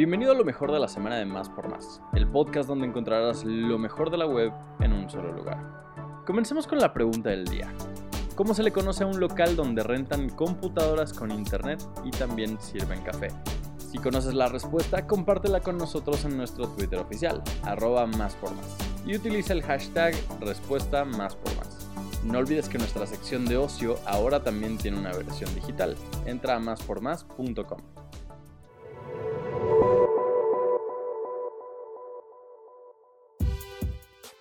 Bienvenido a lo mejor de la semana de Más por Más, el podcast donde encontrarás lo mejor de la web en un solo lugar. Comencemos con la pregunta del día. ¿Cómo se le conoce a un local donde rentan computadoras con internet y también sirven café? Si conoces la respuesta, compártela con nosotros en nuestro Twitter oficial, arroba más por más, y utiliza el hashtag respuesta más por más. No olvides que nuestra sección de ocio ahora también tiene una versión digital. Entra a máspormás.com.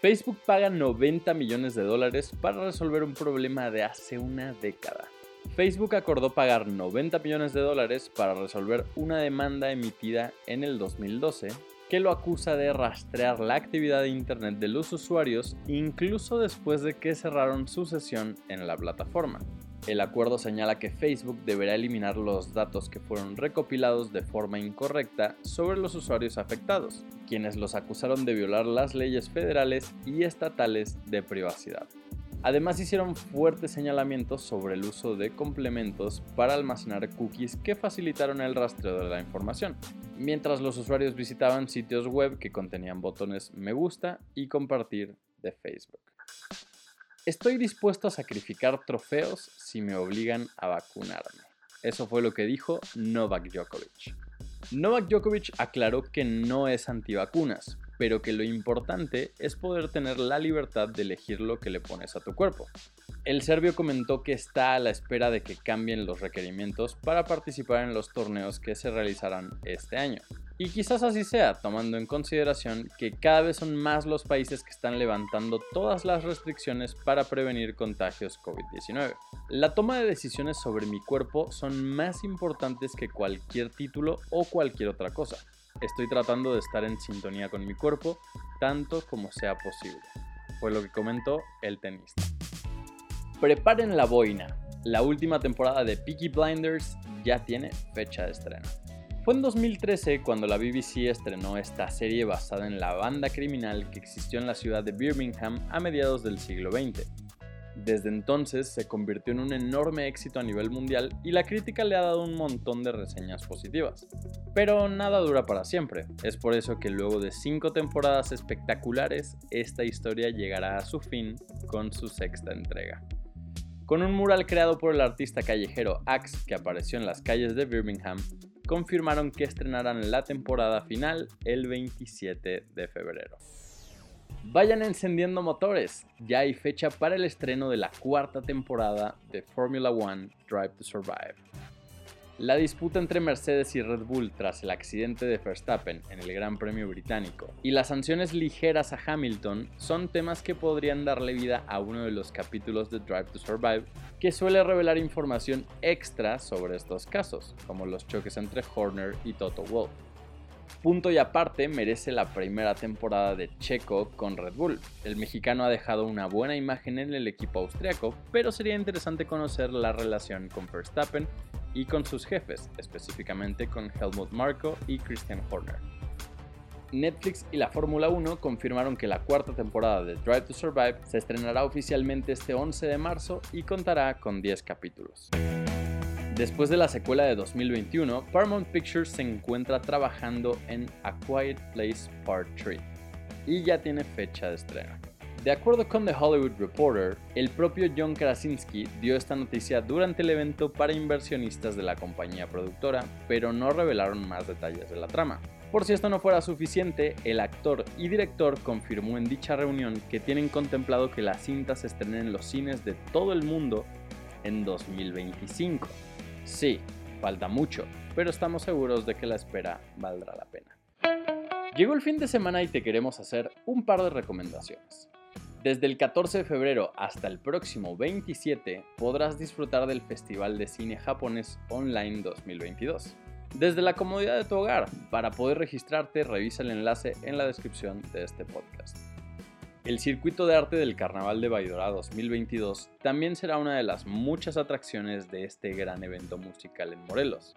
Facebook paga 90 millones de dólares para resolver un problema de hace una década. Facebook acordó pagar 90 millones de dólares para resolver una demanda emitida en el 2012 que lo acusa de rastrear la actividad de Internet de los usuarios incluso después de que cerraron su sesión en la plataforma. El acuerdo señala que Facebook deberá eliminar los datos que fueron recopilados de forma incorrecta sobre los usuarios afectados, quienes los acusaron de violar las leyes federales y estatales de privacidad. Además hicieron fuertes señalamientos sobre el uso de complementos para almacenar cookies que facilitaron el rastreo de la información, mientras los usuarios visitaban sitios web que contenían botones me gusta y compartir de Facebook. Estoy dispuesto a sacrificar trofeos si me obligan a vacunarme. Eso fue lo que dijo Novak Djokovic. Novak Djokovic aclaró que no es antivacunas, pero que lo importante es poder tener la libertad de elegir lo que le pones a tu cuerpo. El serbio comentó que está a la espera de que cambien los requerimientos para participar en los torneos que se realizarán este año. Y quizás así sea, tomando en consideración que cada vez son más los países que están levantando todas las restricciones para prevenir contagios COVID-19. La toma de decisiones sobre mi cuerpo son más importantes que cualquier título o cualquier otra cosa estoy tratando de estar en sintonía con mi cuerpo tanto como sea posible. Fue lo que comentó el tenista. Preparen la boina. La última temporada de Peaky Blinders ya tiene fecha de estreno. Fue en 2013 cuando la BBC estrenó esta serie basada en la banda criminal que existió en la ciudad de Birmingham a mediados del siglo XX. Desde entonces se convirtió en un enorme éxito a nivel mundial y la crítica le ha dado un montón de reseñas positivas. Pero nada dura para siempre, es por eso que luego de cinco temporadas espectaculares, esta historia llegará a su fin con su sexta entrega. Con un mural creado por el artista callejero Axe que apareció en las calles de Birmingham, confirmaron que estrenarán la temporada final el 27 de febrero. Vayan encendiendo motores, ya hay fecha para el estreno de la cuarta temporada de Formula One Drive to Survive. La disputa entre Mercedes y Red Bull tras el accidente de Verstappen en el Gran Premio Británico y las sanciones ligeras a Hamilton son temas que podrían darle vida a uno de los capítulos de Drive to Survive que suele revelar información extra sobre estos casos, como los choques entre Horner y Toto Wolff. Punto y aparte merece la primera temporada de Checo con Red Bull. El mexicano ha dejado una buena imagen en el equipo austriaco, pero sería interesante conocer la relación con Verstappen y con sus jefes, específicamente con Helmut Marko y Christian Horner. Netflix y la Fórmula 1 confirmaron que la cuarta temporada de Drive to Survive se estrenará oficialmente este 11 de marzo y contará con 10 capítulos. Después de la secuela de 2021, Paramount Pictures se encuentra trabajando en A Quiet Place Part 3 y ya tiene fecha de estreno. De acuerdo con The Hollywood Reporter, el propio John Krasinski dio esta noticia durante el evento para inversionistas de la compañía productora, pero no revelaron más detalles de la trama. Por si esto no fuera suficiente, el actor y director confirmó en dicha reunión que tienen contemplado que la cinta se estrene en los cines de todo el mundo en 2025. Sí, falta mucho, pero estamos seguros de que la espera valdrá la pena. Llegó el fin de semana y te queremos hacer un par de recomendaciones. Desde el 14 de febrero hasta el próximo 27 podrás disfrutar del Festival de Cine Japonés Online 2022. Desde la comodidad de tu hogar, para poder registrarte revisa el enlace en la descripción de este podcast. El circuito de arte del Carnaval de Baidora 2022 también será una de las muchas atracciones de este gran evento musical en Morelos.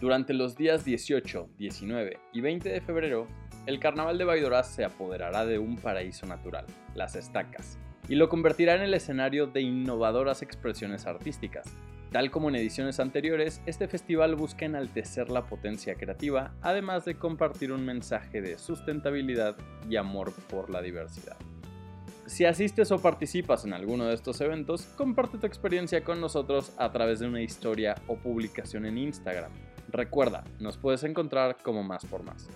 Durante los días 18, 19 y 20 de febrero, el Carnaval de Baidora se apoderará de un paraíso natural, las estacas, y lo convertirá en el escenario de innovadoras expresiones artísticas, Tal como en ediciones anteriores, este festival busca enaltecer la potencia creativa, además de compartir un mensaje de sustentabilidad y amor por la diversidad. Si asistes o participas en alguno de estos eventos, comparte tu experiencia con nosotros a través de una historia o publicación en Instagram. Recuerda, nos puedes encontrar como más por más.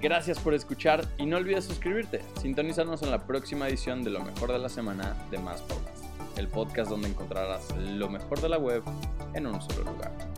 Gracias por escuchar y no olvides suscribirte. Sintonízanos en la próxima edición de Lo mejor de la semana de Más por Más, el podcast donde encontrarás lo mejor de la web en un solo lugar.